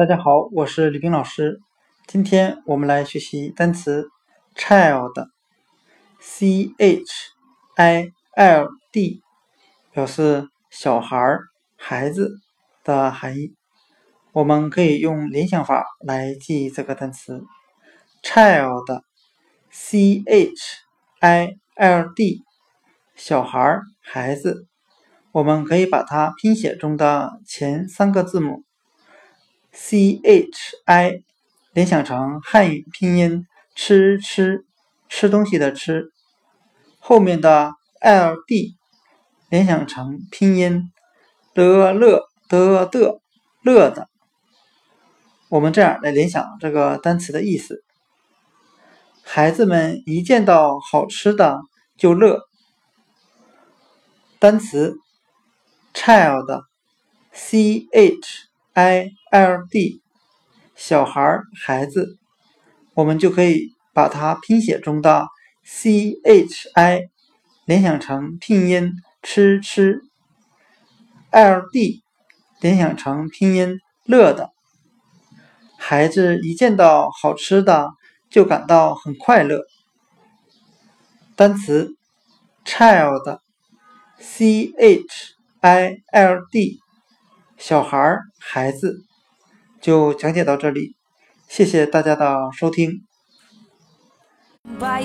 大家好，我是李冰老师。今天我们来学习单词 child，c h i l d，表示小孩儿、孩子的含义。我们可以用联想法来记忆这个单词 child，c h i l d，小孩儿、孩子。我们可以把它拼写中的前三个字母。C h i 联想成汉语拼音吃吃吃东西的吃，后面的 l d 联想成拼音的乐的的乐的。我们这样来联想这个单词的意思：孩子们一见到好吃的就乐。单词 child，c h。I l d 小孩孩子，我们就可以把它拼写中的 c h i 联想成拼音吃吃，l d 联想成拼音乐的。孩子一见到好吃的就感到很快乐。单词 child，c h i l d。小孩儿、孩子，就讲解到这里，谢谢大家的收听。try